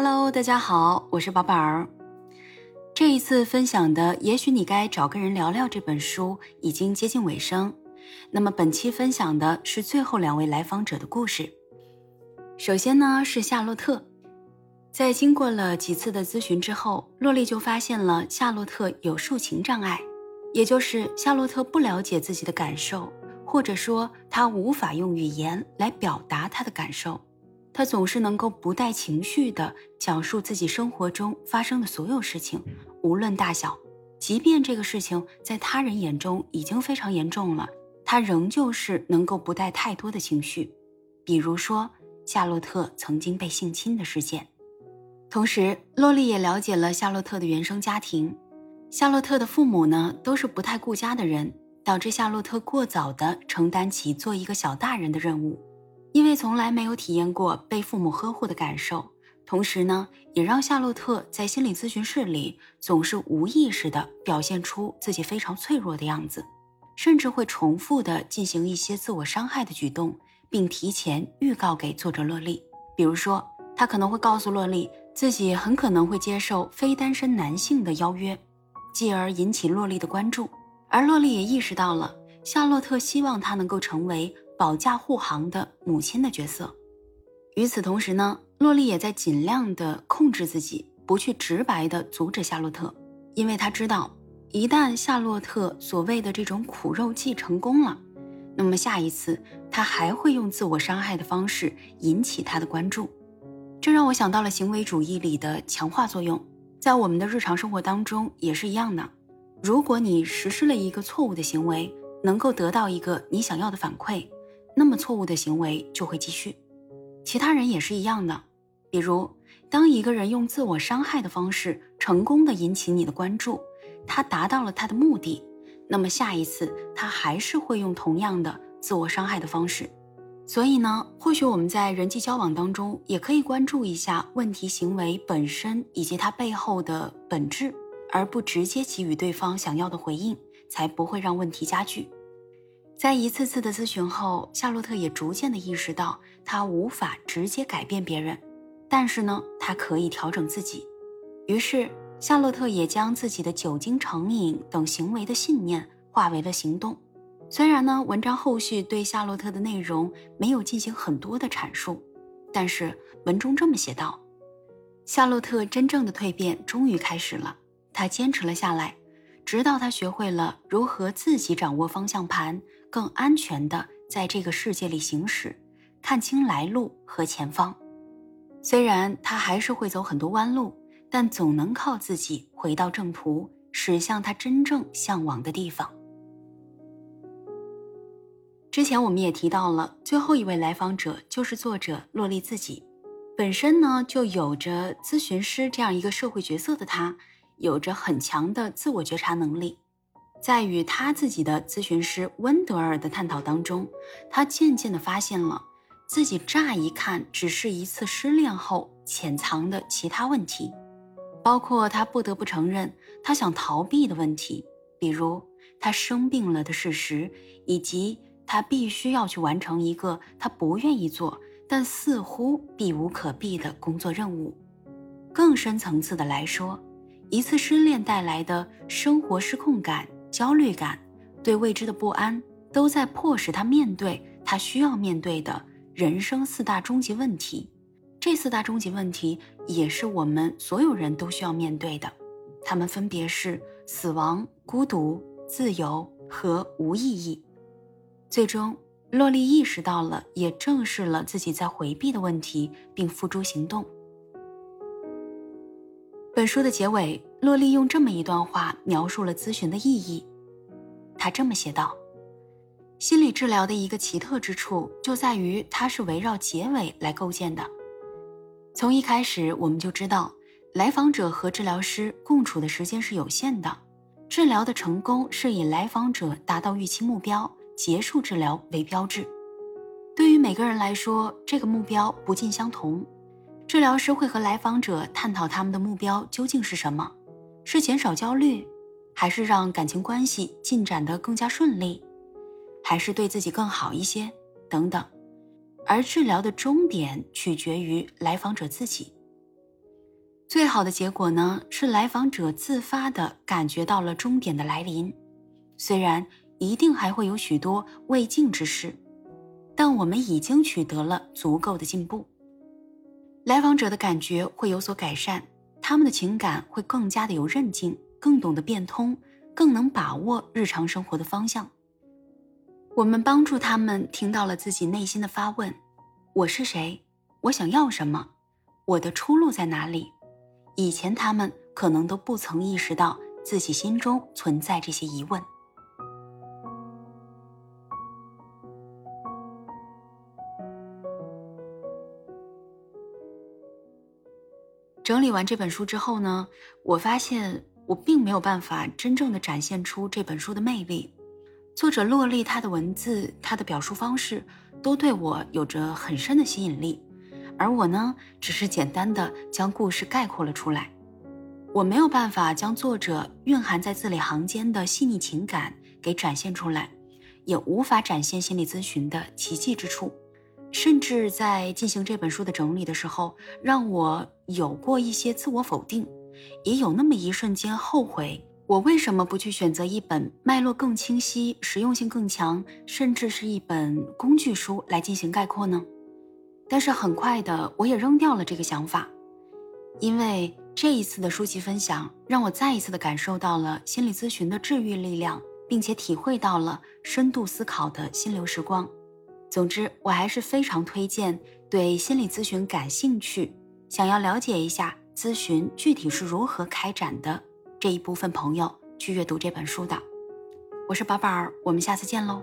Hello，大家好，我是宝宝儿。这一次分享的《也许你该找个人聊聊》这本书已经接近尾声，那么本期分享的是最后两位来访者的故事。首先呢是夏洛特，在经过了几次的咨询之后，洛丽就发现了夏洛特有抒情障碍，也就是夏洛特不了解自己的感受，或者说他无法用语言来表达他的感受。他总是能够不带情绪地讲述自己生活中发生的所有事情，无论大小，即便这个事情在他人眼中已经非常严重了，他仍旧是能够不带太多的情绪。比如说夏洛特曾经被性侵的事件。同时，洛丽也了解了夏洛特的原生家庭。夏洛特的父母呢，都是不太顾家的人，导致夏洛特过早地承担起做一个小大人的任务。因为从来没有体验过被父母呵护的感受，同时呢，也让夏洛特在心理咨询室里总是无意识地表现出自己非常脆弱的样子，甚至会重复地进行一些自我伤害的举动，并提前预告给作者洛丽。比如说，他可能会告诉洛丽自己很可能会接受非单身男性的邀约，继而引起洛丽的关注。而洛丽也意识到了夏洛特希望他能够成为。保驾护航的母亲的角色。与此同时呢，洛丽也在尽量的控制自己，不去直白的阻止夏洛特，因为她知道，一旦夏洛特所谓的这种苦肉计成功了，那么下一次他还会用自我伤害的方式引起他的关注。这让我想到了行为主义里的强化作用，在我们的日常生活当中也是一样的。如果你实施了一个错误的行为，能够得到一个你想要的反馈。那么错误的行为就会继续，其他人也是一样的。比如，当一个人用自我伤害的方式成功的引起你的关注，他达到了他的目的，那么下一次他还是会用同样的自我伤害的方式。所以呢，或许我们在人际交往当中也可以关注一下问题行为本身以及它背后的本质，而不直接给予对方想要的回应，才不会让问题加剧。在一次次的咨询后，夏洛特也逐渐的意识到，他无法直接改变别人，但是呢，他可以调整自己。于是，夏洛特也将自己的酒精成瘾等行为的信念化为了行动。虽然呢，文章后续对夏洛特的内容没有进行很多的阐述，但是文中这么写道：夏洛特真正的蜕变终于开始了，他坚持了下来，直到他学会了如何自己掌握方向盘。更安全的在这个世界里行驶，看清来路和前方。虽然他还是会走很多弯路，但总能靠自己回到正途，驶向他真正向往的地方。之前我们也提到了，最后一位来访者就是作者洛丽自己，本身呢就有着咨询师这样一个社会角色的他，有着很强的自我觉察能力。在与他自己的咨询师温德尔的探讨当中，他渐渐地发现了自己乍一看只是一次失恋后潜藏的其他问题，包括他不得不承认他想逃避的问题，比如他生病了的事实，以及他必须要去完成一个他不愿意做但似乎避无可避的工作任务。更深层次的来说，一次失恋带来的生活失控感。焦虑感，对未知的不安，都在迫使他面对他需要面对的人生四大终极问题。这四大终极问题也是我们所有人都需要面对的。他们分别是死亡、孤独、自由和无意义。最终，洛丽意识到了，也正视了自己在回避的问题，并付诸行动。本书的结尾，洛丽用这么一段话描述了咨询的意义。他这么写道：“心理治疗的一个奇特之处就在于它是围绕结尾来构建的。从一开始，我们就知道，来访者和治疗师共处的时间是有限的。治疗的成功是以来访者达到预期目标、结束治疗为标志。对于每个人来说，这个目标不尽相同。”治疗师会和来访者探讨他们的目标究竟是什么，是减少焦虑，还是让感情关系进展得更加顺利，还是对自己更好一些等等。而治疗的终点取决于来访者自己。最好的结果呢，是来访者自发的感觉到了终点的来临。虽然一定还会有许多未尽之事，但我们已经取得了足够的进步。来访者的感觉会有所改善，他们的情感会更加的有韧劲，更懂得变通，更能把握日常生活的方向。我们帮助他们听到了自己内心的发问：我是谁？我想要什么？我的出路在哪里？以前他们可能都不曾意识到自己心中存在这些疑问。整理完这本书之后呢，我发现我并没有办法真正的展现出这本书的魅力。作者洛丽她的文字，她的表述方式，都对我有着很深的吸引力。而我呢，只是简单的将故事概括了出来，我没有办法将作者蕴含在字里行间的细腻情感给展现出来，也无法展现心理咨询的奇迹之处，甚至在进行这本书的整理的时候，让我有过一些自我否定，也有那么一瞬间后悔，我为什么不去选择一本脉络更清晰、实用性更强，甚至是一本工具书来进行概括呢？但是很快的，我也扔掉了这个想法，因为这一次的书籍分享让我再一次的感受到了心理咨询的治愈力量，并且体会到了深度思考的心流时光。总之，我还是非常推荐对心理咨询感兴趣、想要了解一下咨询具体是如何开展的这一部分朋友去阅读这本书的。我是宝宝儿，我们下次见喽。